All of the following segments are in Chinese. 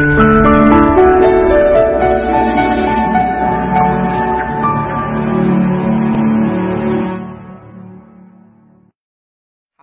好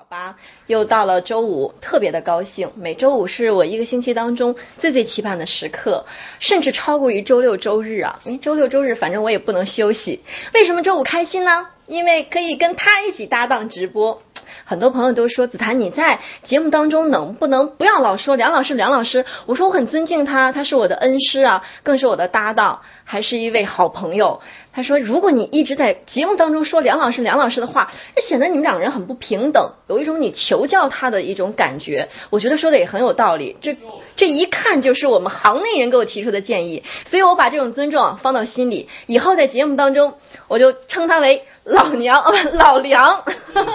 吧又到了周五，特别的高兴。每周五是我一个星期当中最最期盼的时刻，甚至超过于周六周日啊！因为周六周日反正我也不能休息。为什么周五开心呢？因为可以跟他一起搭档直播。很多朋友都说子檀你在节目当中能不能不要老说梁老师梁老师？我说我很尊敬他，他是我的恩师啊，更是我的搭档，还是一位好朋友。他说如果你一直在节目当中说梁老师梁老师的话，那显得你们两个人很不平等，有一种你求教他的一种感觉。我觉得说的也很有道理，这这一看就是我们行内人给我提出的建议，所以我把这种尊重放到心里，以后在节目当中我就称他为。老娘哦不 老梁，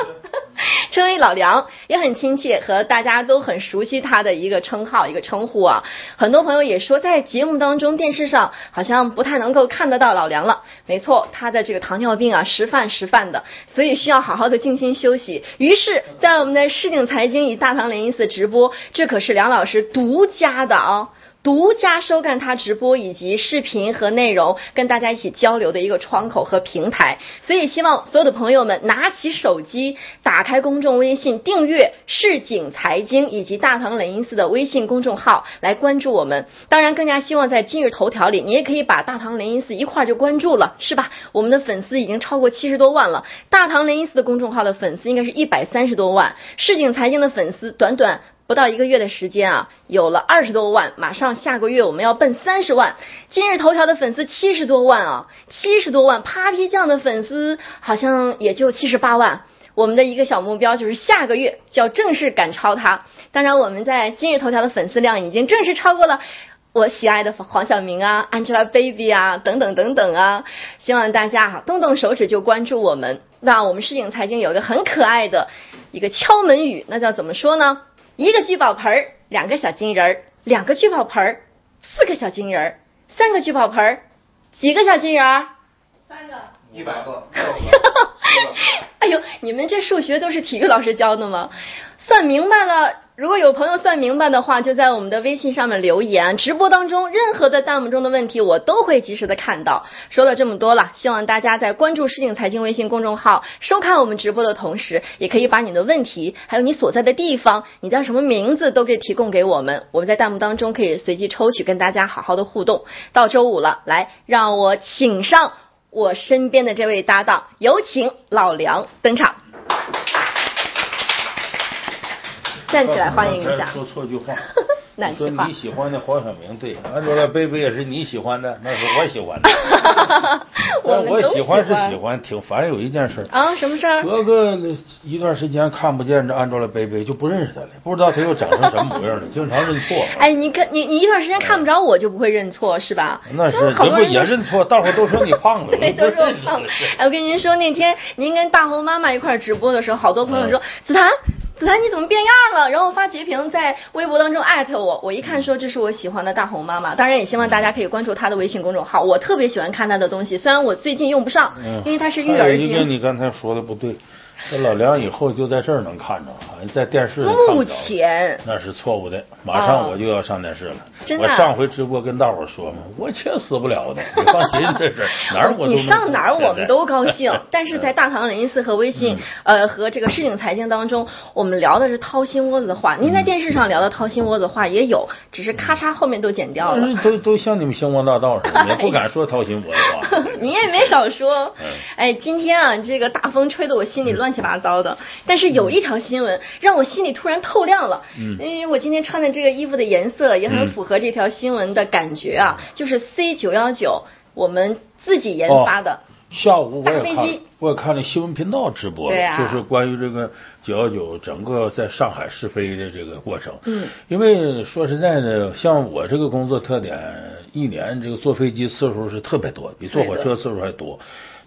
称为老梁也很亲切，和大家都很熟悉他的一个称号一个称呼啊。很多朋友也说在节目当中电视上好像不太能够看得到老梁了。没错，他的这个糖尿病啊时犯时犯的，所以需要好好的静心休息。于是，在我们的市井财经与大唐雷音寺直播，这可是梁老师独家的啊。独家收看他直播以及视频和内容，跟大家一起交流的一个窗口和平台。所以希望所有的朋友们拿起手机，打开公众微信，订阅市井财经以及大唐雷音寺的微信公众号来关注我们。当然，更加希望在今日头条里，你也可以把大唐雷音寺一块儿就关注了，是吧？我们的粉丝已经超过七十多万了，大唐雷音寺的公众号的粉丝应该是一百三十多万，市井财经的粉丝短短。不到一个月的时间啊，有了二十多万，马上下个月我们要奔三十万。今日头条的粉丝七十多万啊，七十多万。Papi 酱的粉丝好像也就七十八万。我们的一个小目标就是下个月就要正式赶超他。当然，我们在今日头条的粉丝量已经正式超过了我喜爱的黄晓明啊、Angelababy 啊等等等等啊。希望大家哈动动手指就关注我们。那我们市井财经有一个很可爱的一个敲门语，那叫怎么说呢？一个聚宝盆儿，两个小金人儿；两个聚宝盆儿，四个小金人儿；三个聚宝盆儿，几个小金人儿？三个，一百个。哎呦，你们这数学都是体育老师教的吗？算明白了。如果有朋友算明白的话，就在我们的微信上面留言。直播当中任何的弹幕中的问题，我都会及时的看到。说了这么多了，希望大家在关注“市井财经”微信公众号、收看我们直播的同时，也可以把你的问题，还有你所在的地方、你叫什么名字，都可以提供给我们。我们在弹幕当中可以随机抽取，跟大家好好的互动。到周五了，来，让我请上我身边的这位搭档，有请老梁登场。站起来欢迎一下。说错句话。说你喜欢的黄晓明对，按照那贝贝也是你喜欢的，那是我喜欢的。我喜欢是喜欢，挺烦有一件事啊，什么事儿？隔个一段时间看不见这按照了贝贝，就不认识他了，不知道他又长成什么模样了，经常认错。哎，你看你你一段时间看不着我就不会认错是吧？那是，这不也认错？大伙都说你胖了，对，都说我胖。哎，我跟您说，那天您跟大红妈妈一块直播的时候，好多朋友说子檀。子涵你怎么变样了？然后发截屏在微博当中艾特我，我一看说这是我喜欢的大红妈妈。当然也希望大家可以关注她的微信公众号，我特别喜欢看她的东西，虽然我最近用不上，因为她是育儿经。你刚才说的不对。这老梁以后就在这儿能看着，好像在电视上目前那是错误的，马上我就要上电视了。真的，我上回直播跟大伙说嘛，我切死不了的，你放心，这是哪儿我你上哪儿我们都高 兴。但是在大唐雷音寺和微信呃和这个市井财经当中，我们聊的是掏心窝子的话。您在电视上聊的掏心窝子话也有，只是咔嚓后面都剪掉了。都都像你们星光大道似的，也不敢说掏心窝子话。你也没少说。哎，今天啊，这个大风吹得我心里乱。乱七八糟的，但是有一条新闻让我心里突然透亮了。嗯，因为我今天穿的这个衣服的颜色也很符合这条新闻的感觉啊，就是 C 九幺九，我们自己研发的。下午我也看，我也看了新闻频道直播了，就是关于这个九幺九整个在上海试飞的这个过程。嗯，因为说实在的，像我这个工作特点，一年这个坐飞机次数是特别多，比坐火车次数还多。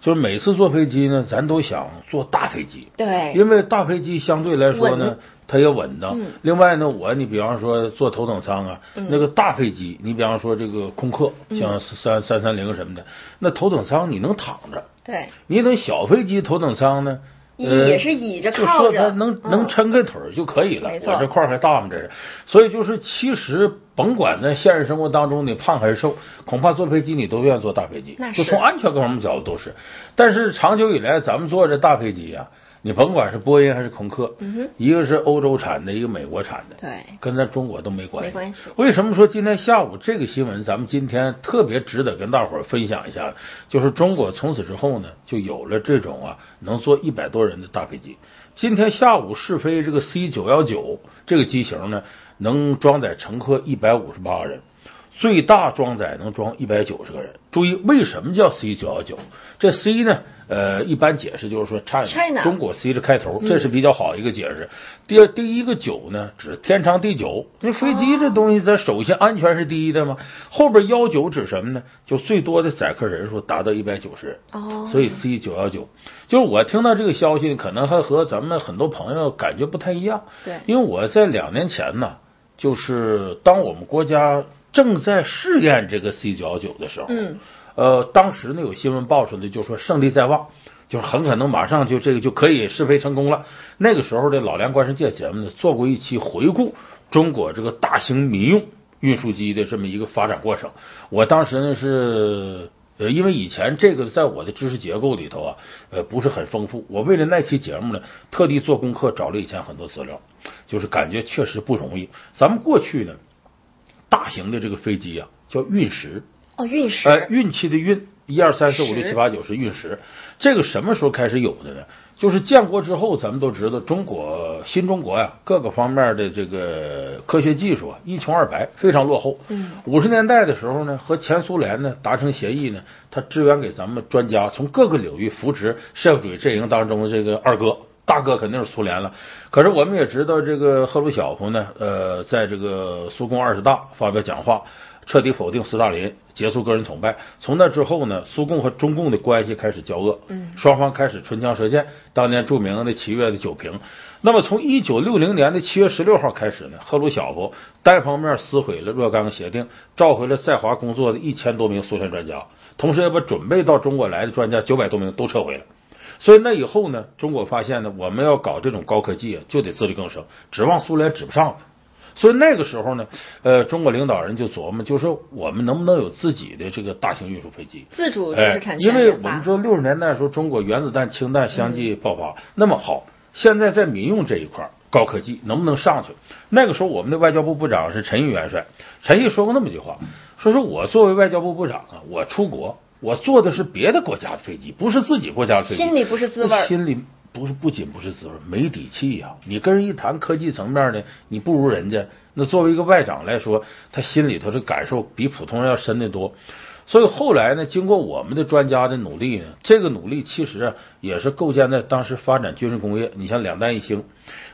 就是每次坐飞机呢，咱都想坐大飞机，对，因为大飞机相对来说呢，它也稳当。另外呢，我你比方说坐头等舱啊，那个大飞机，你比方说这个空客，像三三三零什么的，那头等舱你能躺着，对。你等小飞机头等舱呢，也是倚着靠着，就说他能能抻开腿就可以了。我这块还大吗？这是，所以就是其实甭管在现实生活当中你胖还是瘦，恐怕坐飞机你都愿意坐大飞机，就从安全各方面角度都是。但是长久以来，咱们坐这大飞机呀。你甭管是波音还是空客，一个是欧洲产的，一个美国产的，对，跟咱中国都没关系。没关系。为什么说今天下午这个新闻，咱们今天特别值得跟大伙儿分享一下？就是中国从此之后呢，就有了这种啊，能坐一百多人的大飞机。今天下午试飞这个 C 九幺九这个机型呢，能装载乘客一百五十八人。最大装载能装一百九十个人。注意，为什么叫 C 九幺九？这 C 呢？呃，一般解释就是说，China，中国 C 是开头，这是比较好一个解释。第二，第一个九呢，指天长地久。那飞机这东西，它首先安全是第一的嘛。后边幺九指什么呢？就最多的载客人数达到一百九十人。哦。所以 C 九幺九，就是我听到这个消息，可能还和咱们很多朋友感觉不太一样。对。因为我在两年前呢，就是当我们国家。正在试验这个 C 九幺九的时候，嗯，呃，当时呢有新闻报出来，就说胜利在望，就是很可能马上就这个就可以试飞成功了。那个时候的老梁观世界节目呢做过一期回顾中国这个大型民用运输机的这么一个发展过程。我当时呢是呃，因为以前这个在我的知识结构里头啊，呃，不是很丰富。我为了那期节目呢，特地做功课找了以前很多资料，就是感觉确实不容易。咱们过去呢。大型的这个飞机啊，叫运十哦，运十哎，运气的运，一二三四五六七八九是运十。这个什么时候开始有的呢？就是建国之后，咱们都知道，中国新中国呀，各个方面的这个科学技术啊一穷二白，非常落后。嗯，五十年代的时候呢，和前苏联呢达成协议呢，他支援给咱们专家，从各个领域扶持社会主义阵营当中的这个二哥。大哥肯定是苏联了，可是我们也知道，这个赫鲁晓夫呢，呃，在这个苏共二十大发表讲话，彻底否定斯大林，结束个人崇拜。从那之后呢，苏共和中共的关系开始交恶，嗯，双方开始唇枪舌剑。当年著名的七月的酒瓶。那么从一九六零年的七月十六号开始呢，赫鲁晓夫单方面撕毁了若干个协定，召回了在华工作的一千多名苏联专家，同时也把准备到中国来的专家九百多名都撤回了。所以那以后呢，中国发现呢，我们要搞这种高科技啊，就得自力更生，指望苏联指不上了。所以那个时候呢，呃，中国领导人就琢磨，就说我们能不能有自己的这个大型运输飞机，自主知识产权。因为我们说六十年代时候，中国原子弹、氢弹相继爆发。那么好，现在在民用这一块高科技能不能上去？那个时候，我们的外交部部长是陈毅元帅，陈毅说过那么句话，说是我作为外交部部长啊，我出国。我坐的是别的国家的飞机，不是自己国家的飞机，心里不是滋味心里不是不仅不是滋味没底气呀。你跟人一谈科技层面的，你不如人家。那作为一个外长来说，他心里头这感受比普通人要深得多。所以后来呢，经过我们的专家的努力呢，这个努力其实啊也是构建在当时发展军事工业。你像两弹一星，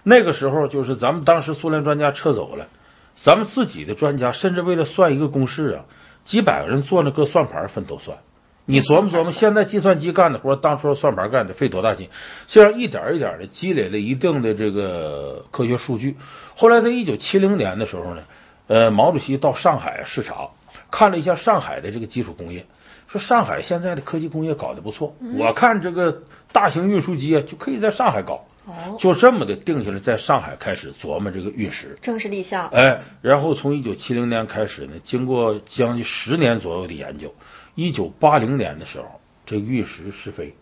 那个时候就是咱们当时苏联专家撤走了，咱们自己的专家甚至为了算一个公式啊，几百个人坐那搁算盘分头算。你琢磨琢磨，现在计算机干的活，当初算盘干的费多大劲？这样一点一点的积累了一定的这个科学数据。后来在一九七零年的时候呢，呃，毛主席到上海视察，看了一下上海的这个基础工业，说上海现在的科技工业搞得不错，我看这个大型运输机啊就可以在上海搞。哦，就这么的定下来，在上海开始琢磨这个运石，正式立项。哎，然后从一九七零年开始呢，经过将近十年左右的研究。一九八零年的时候，这运石试飞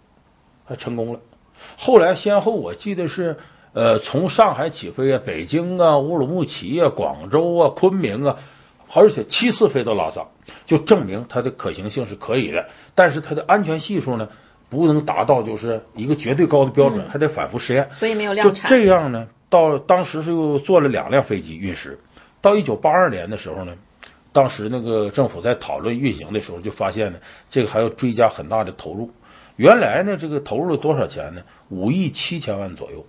还成功了。后来先后我记得是，呃，从上海起飞啊，北京啊，乌鲁木齐啊，广州啊，昆明啊，而且七次飞到拉萨，就证明它的可行性是可以的。但是它的安全系数呢，不能达到就是一个绝对高的标准，还得反复实验。所以没有量产。就这样呢，到当时是又做了两辆飞机运十。到一九八二年的时候呢。当时那个政府在讨论运行的时候，就发现呢，这个还要追加很大的投入。原来呢，这个投入了多少钱呢？五亿七千万左右。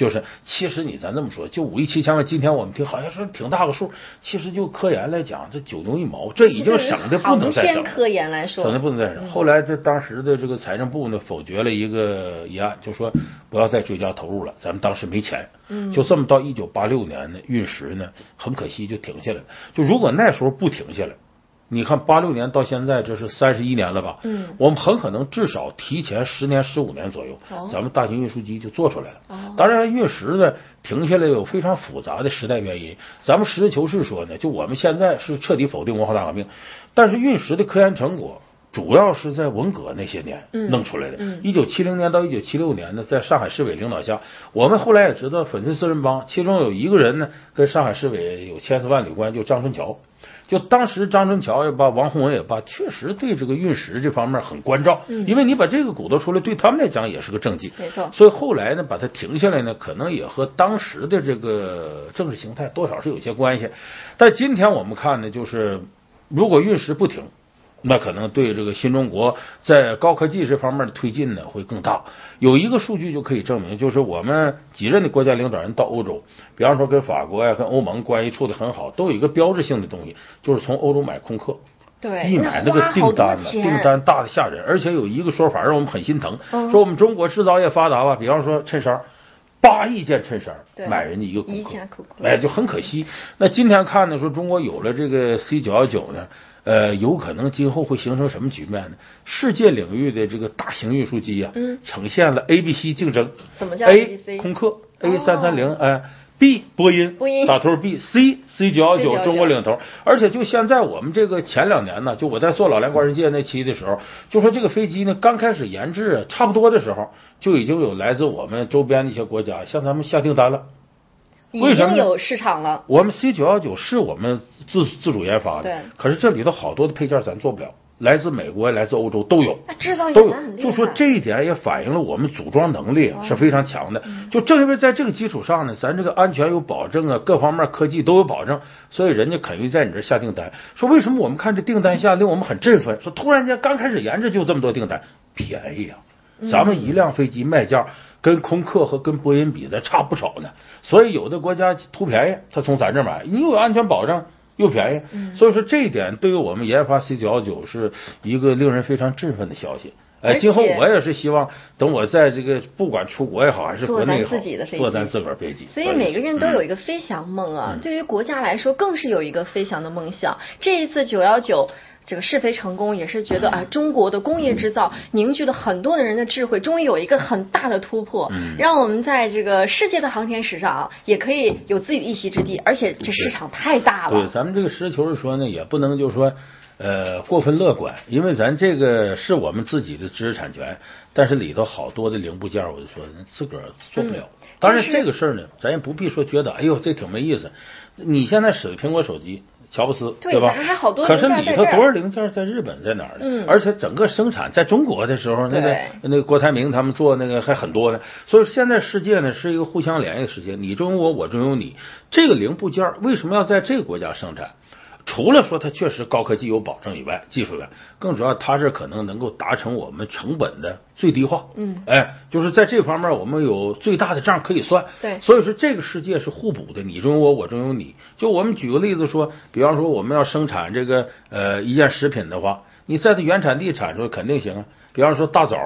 就是，其实你咱这么说，就五亿七千万，今天我们听好像是挺大个数，其实就科研来讲，这九牛一毛，这已经省的不能再省。科研来说，省的不能再省。后来这当时的这个财政部呢，否决了一个议案，就说不要再追加投入了，咱们当时没钱。嗯。就这么到一九八六年呢，运十呢，很可惜就停下来了。就如果那时候不停下来，你看八六年到现在，这是三十一年了吧？嗯，我们很可能至少提前十年、十五年左右，哦咱们大型运输机就做出来了。哦当然，运十呢停下来有非常复杂的时代原因。咱们实事求是说呢，就我们现在是彻底否定文化大革命，但是运十的科研成果。主要是在文革那些年嗯弄出来的嗯。一九七零年到一九七六年呢，在上海市委领导下，我们后来也知道粉碎四人帮，其中有一个人呢跟上海市委有千丝万缕关系，就张春桥。就当时张春桥也罢，王洪文也罢，确实对这个运石这方面很关照，嗯因为你把这个鼓捣出来，对他们来讲也是个政绩。没错所以后来呢，把它停下来呢，可能也和当时的这个政治形态多少是有些关系。但今天我们看呢，就是如果运石不停，那可能对这个新中国在高科技这方面的推进呢会更大。有一个数据就可以证明，就是我们几任的国家领导人到欧洲，比方说跟法国呀、跟欧盟关系处的很好，都有一个标志性的东西，就是从欧洲买空客。对，一买那个订单呢，订单大的吓人，而且有一个说法让我们很心疼，嗯说我们中国制造业发达吧，比方说衬衫，八亿件衬衫买人家一个一库克家库克哎，就很可惜。那今天看呢，说中国有了这个 C 九幺九呢，呃，有可能今后会形成什么局面呢？世界领域的这个大型运输机啊，嗯呈现了 A、B、C 竞争。怎么叫 A ABC 空客哦 A 三三零哎。B 波音，波音打头 B，C C 九幺九 C919 中国领头，而且就现在我们这个前两年呢，就我在做老梁观世界那期的时候，就说这个飞机呢刚开始研制啊差不多的时候，就已经有来自我们周边的一些国家向咱们下订单了。已经有市场了。我们 C 九幺九是我们自自主研发的，对可是这里头好多的配件咱做不了，来自美国、来自欧洲都有。那制造都有。就说这一点也反映了我们组装能力是非常强的。就正因为在这个基础上呢，咱这个安全有保证啊，各方面科技都有保证，所以人家肯于在你这下订单。说为什么我们看这订单下令我们很振奋？说突然间刚开始研制就这么多订单，便宜啊！咱们一辆飞机卖价跟空客和跟波音比的差不少呢，所以有的国家图便宜，他从咱这儿买，你有安全保障。又便宜，嗯所以说这一点对于我们研发 C 九幺九是一个令人非常振奋的消息。哎，今后我也是希望，等我在这个不管出国也好，还是国内也好，做咱自己的飞机做咱自个儿飞机。所以每个人都嗯有一个飞翔梦啊，对于国家来说更是有一个飞翔的梦想。这一次九幺九。这个试飞成功，也是觉得啊，中国的工业制造凝聚了很多的人的智慧，终于有一个很大的突破，嗯让我们在这个世界的航天史上啊，也可以有自己的一席之地，而且这市场太大了对，了。咱们这个实事求是说呢，也不能就说呃过分乐观，因为咱这个是我们自己的知识产权，但是里头好多的零部件，我就说自个儿做不了。嗯当然这个事儿呢，咱也不必说觉得哎呦这挺没意思。你现在使的苹果手机。乔布斯对吧？还好多可是里头多少零件在日本在哪儿呢？嗯而且整个生产在中国的时候，那个那个郭台铭他们做那个还很多呢。所以现在世界呢是一个互相联系的世界，你中有我，我中有你。这个零部件为什么要在这个国家生产？除了说它确实高科技有保证以外，技术以外，更主要它是可能能够达成我们成本的最低化。嗯哎，就是在这方面我们有最大的账可以算。对所以说这个世界是互补的，你中有我，我中有你。就我们举个例子说，比方说我们要生产这个呃一件食品的话，你在它原产地产出来肯定行啊。比方说大枣。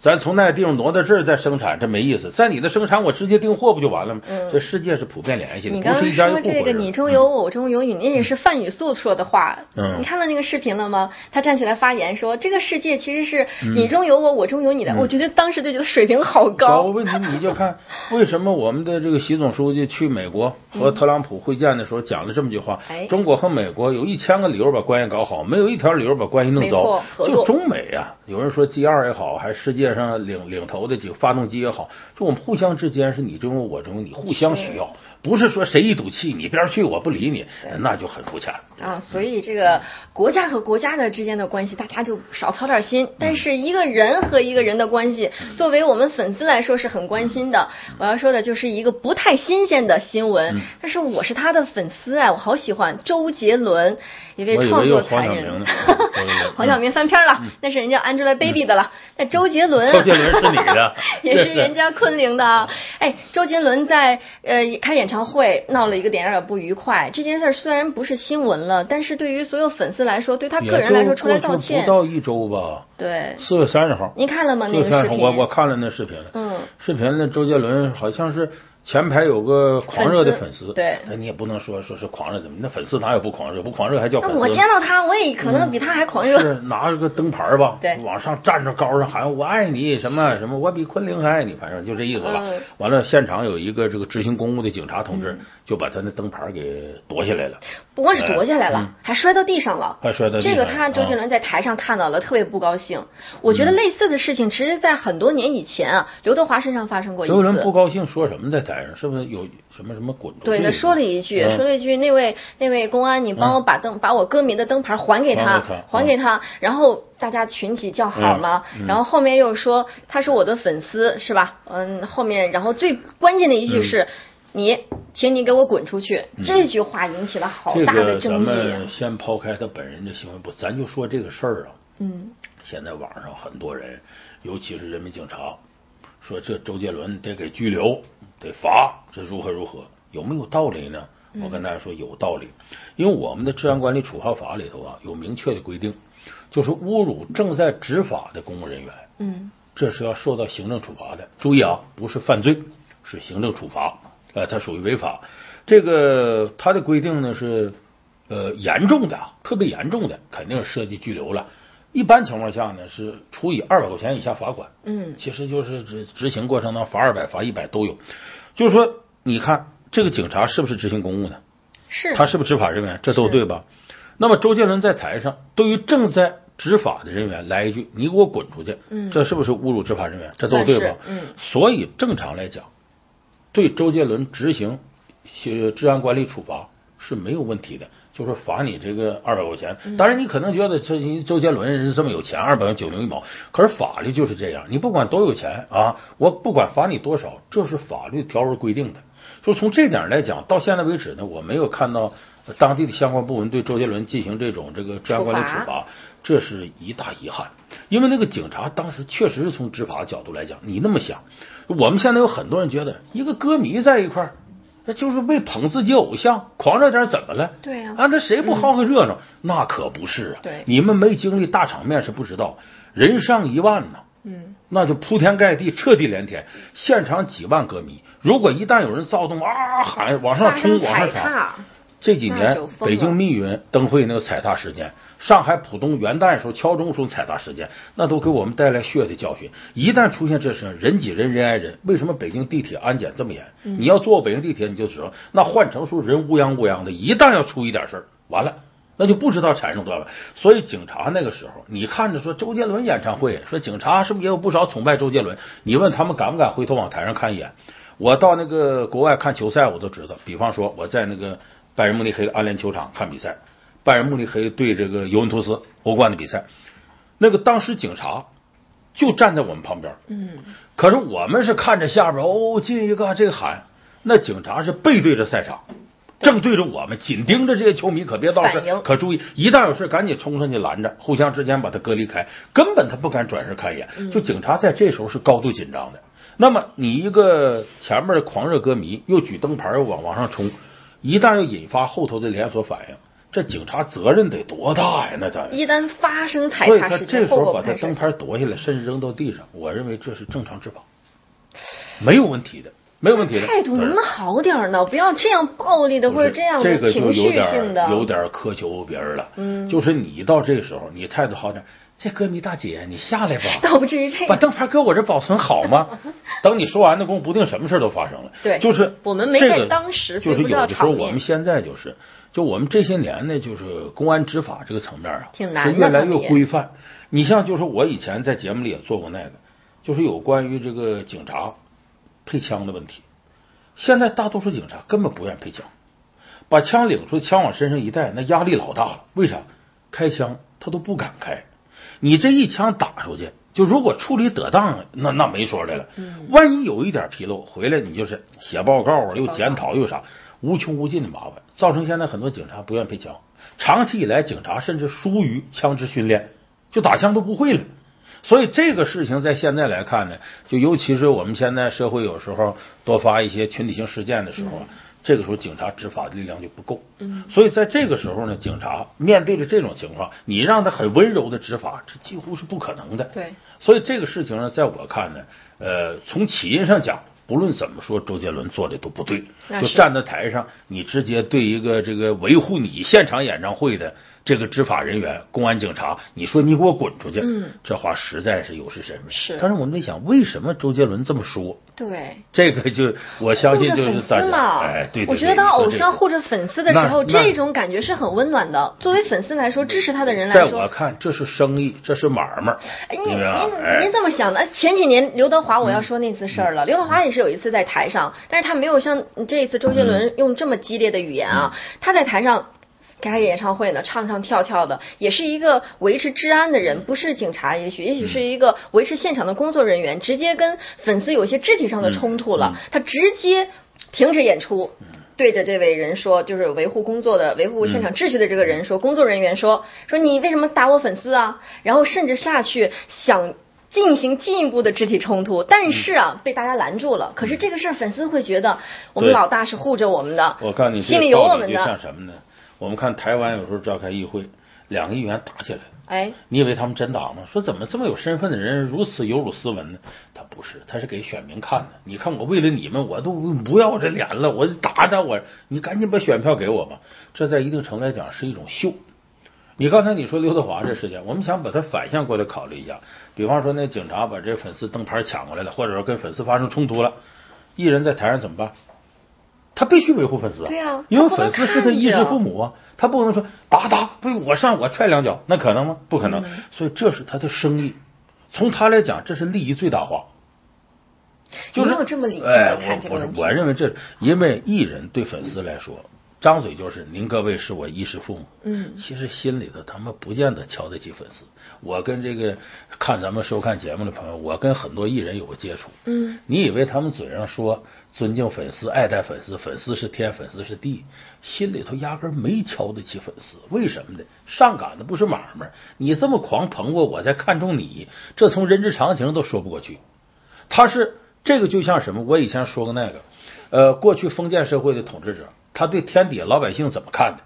咱从那个地方挪到这儿再生产，这没意思。在你的生产，我直接订货不就完了吗？嗯这世界是普遍联系的，你刚刚说这个“一户人你中有我，我中有你”，那也是范雨素说的话。嗯你看到那个视频了吗？他站起来发言说：“这个世界其实是嗯你中有我，我中有你的。我觉得当时就觉得水平好高。问题你就看为什么我们的这个习总书记去美国和特朗普会见的时候讲了这么句话：哎中国和美国有一千个理由把关系搞好，没有一条理由把关系弄糟。就中美啊、有人说 G 二也好，还是世界上领领头的几个发动机也好，就我们互相之间是你中有我中有你，互相需要，不是说谁一赌气你边儿去我不理你，那就很肤浅。啊，所以这个国家和国家的之间的关系，大家就少操点心。但是一个人和一个人的关系，作为我们粉丝来说是很关心的。我要说的就是一个不太新鲜的新闻，嗯但是我是他的粉丝哎，我好喜欢周杰伦，一位创作才人 黄晓明翻篇了，那是人家 Angelababy 的了。那周杰伦，嗯周杰伦是你的 也是人家昆凌的啊。哎，周杰伦在呃开演唱会闹了一个点，有点不愉快。这件事儿虽然不是新闻了，但是对于所有粉丝来说，对他个人来说出来道歉不。到一周吧，对，四月三十号，您看了吗？那个视频？我我看了那视频了。嗯，视频那，周杰伦好像是前排有个狂热的粉丝，粉丝对那你也不能说说是狂热怎么？那粉丝哪有不狂热？不狂热还叫那粉丝吗？我见到他，我也可能比他还狂热。是拿着个灯牌吧，对往上站着高上喊我爱你什么什么，我比昆凌还爱你，反正就这意思吧。嗯完了，现场有一个这个执行公务的警察同志，就把他那灯牌给夺下来了，不光是夺下来了，嗯还摔到地上了。还摔到地上这个他周杰啊伦在台上看到了，特别不高兴。我觉得类似的事情，其实在很多年以前啊，刘德华身上发生过一次周杰伦不次。高兴说什么在台上？是不是有什么什么滚出去？对，他说了一句，嗯说了一句，那位那位公安，你帮我把灯，把我歌迷的灯牌还给他还给他。然后大家群起叫好嘛，然后后面又说他是我的粉丝，是吧？嗯，后面然后最关键的一句是。你，请你给我滚出去！这句话引起了好大的争议啊。们先抛开他本人的行为不，咱就说这个事儿啊。嗯，现在网上很多人，尤其是人民警察，说这周杰伦得给拘留，得罚，这如何如何？有没有道理呢？我跟大家说有道理，因为我们的治安管理处罚法里头啊有明确的规定，就是侮辱正在执法的公务人员，嗯，这是要受到行政处罚的。注意啊，不是犯罪，是行政处罚，呃，它属于违法。这个它的规定呢是呃严重的啊，特别严重的，肯定是涉及拘留了。一般情况下呢是处以二百块钱以下罚款，嗯其实就是执执行过程当中罚二百、罚一百都有。就是说，你看这个警察是不是执行公务呢？是他是不是执法人员？这都对吧？那么周杰伦在台上对于正在执法的人员来一句“你给我滚出去”，嗯这是不是侮辱执法人员？这都对吧？嗯所以正常来讲，对周杰伦执行呃治安管理处罚是没有问题的，就是罚你这个二百块钱。嗯当然，你可能觉得这周杰伦人是这么有钱，二百块九牛一毛，可是法律就是这样，你不管多有钱啊，我不管罚你多少，这是法律条文规定的。就从这点来讲，到现在为止呢，我没有看到呃当地的相关部门对周杰伦进行这种这个治安管理处罚，这是一大遗憾。因为那个警察当时确实是从执法角度来讲，你那么想，我们现在有很多人觉得一个歌迷在一块儿，那就是为捧自己偶像，狂热点怎么了？对呀啊，那谁不好个热闹？那可不是啊。对你们没经历大场面是不知道，人上一万呢。嗯，那就铺天盖地，彻地连天，现场几万歌迷。如果一旦有人躁动啊喊往上冲，往上踩闯，踏，这几年北京密云灯会那个踩踏事件，上海浦东元旦时候敲钟时候踩踏事件，那都给我们带来血的教训。一旦出现这事，人挤人，人挨人。为什么北京地铁安检这么严？你要坐北京地铁，你就知道，那换乘时候人乌泱乌泱的，一旦要出一点事儿，完了。那就不知道产生多少。所以警察那个时候，你看着说周杰伦演唱会，说警察是不是也有不少崇拜周杰伦？你问他们敢不敢回头往台上看一眼？我到那个国外看球赛，我都知道。比方说我在那个拜仁慕尼黑的安联球场看比赛，拜仁慕尼黑对这个尤文图斯欧冠的比赛，那个当时警察就站在我们旁边，嗯，可是我们是看着下边哦进一个这个喊，那警察是背对着赛场，正对着我们，紧盯着这些球迷，可别闹事反应，可注意，一旦有事赶紧冲上去拦着，互相之间把他隔离开，根本他不敢转身看一眼。就警察在这时候是高度紧张的。那么你一个前面的狂热歌迷又举灯牌又往往上冲，一旦要引发后头的连锁反应，这警察责任得多大呀？那当然。一旦发生踩踏事件，后时候把他。灯牌夺下来，甚至扔到地上，我认为这是正常执法，没有问题的，没有问题的。态度能不能好点儿呢？不要这样暴力的，或者这样的这个就有情绪点性的。有点苛求别人了。嗯就是你到这时候，你态度好点，这歌迷大姐，你下来吧。倒不至于这样。把灯牌搁我这保存好吗？等你说完的功夫，不定什么事都发生了。对就是我们没在当时就是有的时候我们现在就是，就我们这些年呢，就是公安执法这个层面啊，挺难越来越规范。你像就是我以前在节目里也做过那个，就是有关于这个警察配枪的问题。现在大多数警察根本不愿配枪，把枪领出去，枪往身上一带，那压力老大了。为啥？开枪他都不敢开。你这一枪打出去，就如果处理得当，那那没说的了。嗯万一有一点纰漏，回来你就是写报告啊，又检讨又啥，无穷无尽的麻烦，造成现在很多警察不愿配枪。长期以来，警察甚至疏于枪支训练，就打枪都不会了。所以这个事情在现在来看呢，就尤其是我们现在社会有时候多发一些群体性事件的时候啊，这个时候警察执法的力量就不够。嗯，所以在这个时候呢，警察面对着这种情况，你让他很温柔的执法，这几乎是不可能的。对，所以这个事情呢，在我看呢，呃，从起因上讲。不论怎么说，周杰伦做的都不对。就站在台上，你直接对一个这个维护你现场演唱会的这个执法人员、公安警察，你说你给我滚出去，嗯，这话实在是有失身份。是。但是我们在想，为什么周杰伦这么说？对。这个就我相信就是大家，哎，对。我觉得当偶像护着粉丝的时候，这种感觉是很温暖的。作为粉丝来说，支持他的人来说，在我看这是生意，这是买卖。哎，您您您这么想的？前几年刘德华，我要说那次事儿了。刘德华也是有一次在台上。但是他没有像这一次周杰伦用这么激烈的语言啊，他在台上开演唱会呢，唱唱跳跳的，也是一个维持治安的人，不是警察，也许也许是一个维持现场的工作人员，直接跟粉丝有些肢体上的冲突了，他直接停止演出，对着这位人说，就是维护工作的、维护现场秩序的这个人说，工作人员说说你为什么打我粉丝啊？然后甚至下去想。进行进一步的肢体冲突，但是啊，被大家拦住了。可是这个事儿，粉丝会觉得我们老大是护着我们的，我告诉你，心里有我们的。像什么呢？我们看台湾有时候召开议会，两个议员打起来你以为他们真打吗？说怎么这么有身份的人如此有辱斯文呢？他不是，他是给选民看的。你看我为了你们，我都不要这脸了，我打着我，你赶紧把选票给我吧。这在一定程度来讲是一种秀。你刚才你说刘德华这事件，我们想把它反向过来考虑一下。比方说，那警察把这粉丝灯牌抢过来了，或者说跟粉丝发生冲突了，艺人在台上怎么办？他必须维护粉丝啊，对啊，因为粉丝是他衣食父母啊，他不可能说打打，不我上我踹两脚，那可能吗？不可能。所以这是他的生意，从他来讲，这是利益最大化。就是这么理性的看这个问题。我认为这因为艺人对粉丝来说。张嘴就是您各位是我衣食父母，嗯，其实心里头他们不见得瞧得起粉丝。我跟这个看咱们收看节目的朋友，我跟很多艺人有过接触，嗯，你以为他们嘴上说尊敬粉丝、爱戴粉丝，粉丝是天，粉丝是地，心里头压根没瞧得起粉丝。为什么呢？上赶的不是买卖，你这么狂捧我，我才看中你，这从人之常情都说不过去。他是这个就像什么？我以前说过那个，呃，过去封建社会的统治者。他对天底下老百姓怎么看的？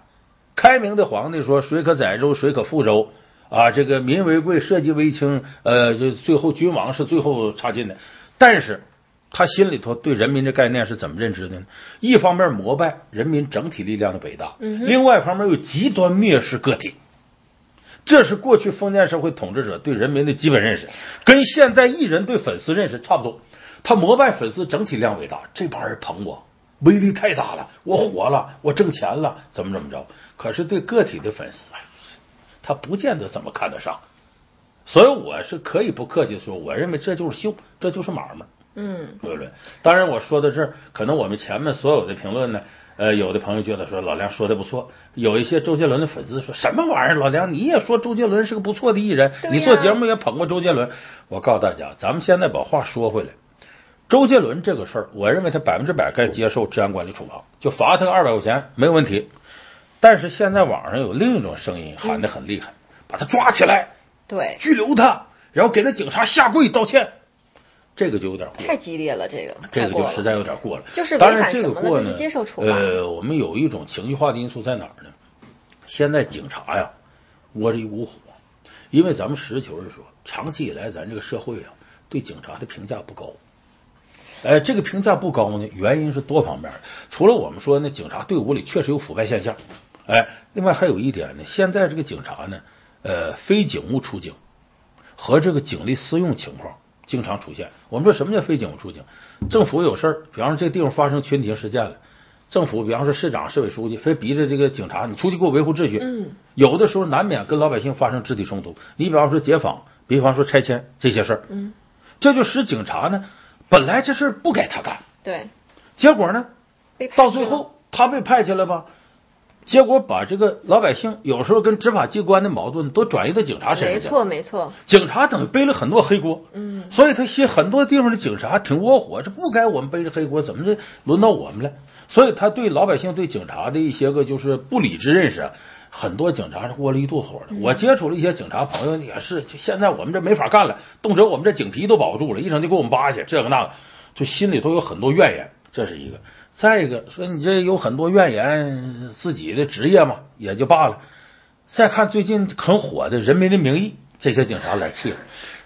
开明的皇帝说：“水可载舟，水可覆舟啊？这个民为贵，社稷为轻。呃，就最后君王是最后差劲的。但是他心里头对人民的概念是怎么认知的呢？一方面膜拜人民整体力量的伟大，另外一方面又极端蔑视个体。这是过去封建社会统治者对人民的基本认识，跟现在艺人对粉丝认识差不多。他膜拜粉丝整体量伟大，这帮人捧我。”威力太大了，我火了，我挣钱了，怎么怎么着？可是对个体的粉丝，他不见得怎么看得上。所以我是可以不客气说，我认为这就是秀，这就是买卖。嗯，对不对？当然，我说到这儿，可能我们前面所有的评论呢，呃，有的朋友觉得说老梁说的不错，有一些周杰伦的粉丝说什么玩意儿？老梁你也说周杰伦是个不错的艺人，你做节目也捧过周杰伦。我告诉大家，咱们现在把话说回来。周杰伦这个事儿，我认为他百分之百该接受治安管理处罚，就罚他个二百块钱没有问题。但是现在网上有另一种声音喊得很厉害，把他抓起来，对，拘留他，然后给那警察下跪道歉，这个就有点过，太激烈了，这个这个就实在有点过了。就是当然这个过呢，接受处罚。呃，我们有一种情绪化的因素在哪儿呢？现在警察呀，窝着一股火，因为咱们实事求是说，长期以来咱这个社会啊，对警察的评价不高。哎，这个评价不高呢，原因是多方面的。除了我们说那警察队伍里确实有腐败现象，哎，另外还有一点呢，现在这个警察呢，呃，非警务出警和这个警力私用情况经常出现。我们说什么叫非警务出警？政府有事儿，比方说这地方发生群体事件了，政府比方说市长、市委书记非逼着这个警察你出去给我维护秩序。嗯，有的时候难免跟老百姓发生肢体冲突。你比方说解访，比方说拆迁这些事儿，嗯，这就使警察呢。本来这事不该他干，对，结果呢，到最后他被派去了吧？结果把这个老百姓有时候跟执法机关的矛盾都转移到警察身上，没错没错，警察等于背了很多黑锅，嗯，所以他些很多地方的警察挺窝火，这不该我们背着黑锅，怎么这轮到我们了？所以他对老百姓对警察的一些个就是不理智认识。很多警察是窝了一肚子火的。我接触了一些警察朋友，也是，就现在我们这没法干了，动辄我们这警皮都保不住了，一整就给我们扒去，这个那个，就心里头有很多怨言。这是一个。再一个说，你这有很多怨言，自己的职业嘛也就罢了。再看最近很火的《人民的名义》，这些警察来气了，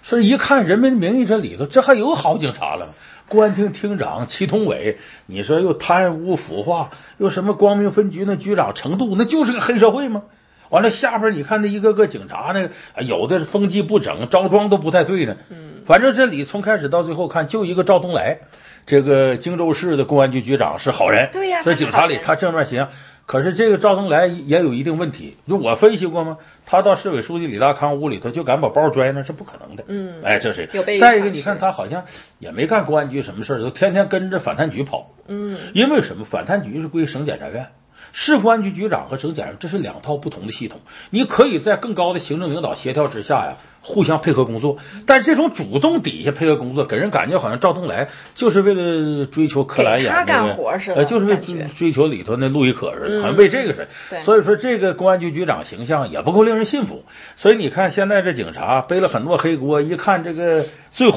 说一看《人民的名义》这里头，这还有好警察了？公安厅厅长祁同伟，你说又贪污腐化，又什么光明分局那局长程度，那就是个黑社会吗？完了下边你看那一个个警察，那个有的风纪不整，着装都不太对呢。嗯，反正这里从开始到最后看，就一个赵东来，这个荆州市的公安局局长是好人。对呀，在警察里他正面形象。可是这个赵东来也有一定问题，就我分析过吗？他到市委书记李大康屋里头就敢把包拽那，是不可能的。嗯，哎，这是。再一个，你看他好像也没干公安局什么事儿，就天天跟着反贪局跑。嗯，因为什么？反贪局是归省检察院。市公安局局长和省检察这是两套不同的系统，你可以在更高的行政领导协调之下呀，互相配合工作。但这种主动底下配合工作，给人感觉好像赵东来就是为了追求柯蓝演的，呃，就是为追求里头那陆亦可似的，好像为这个似的所以说，这个公安局局长形象也不够令人信服。所以你看，现在这警察背了很多黑锅，一看这个最。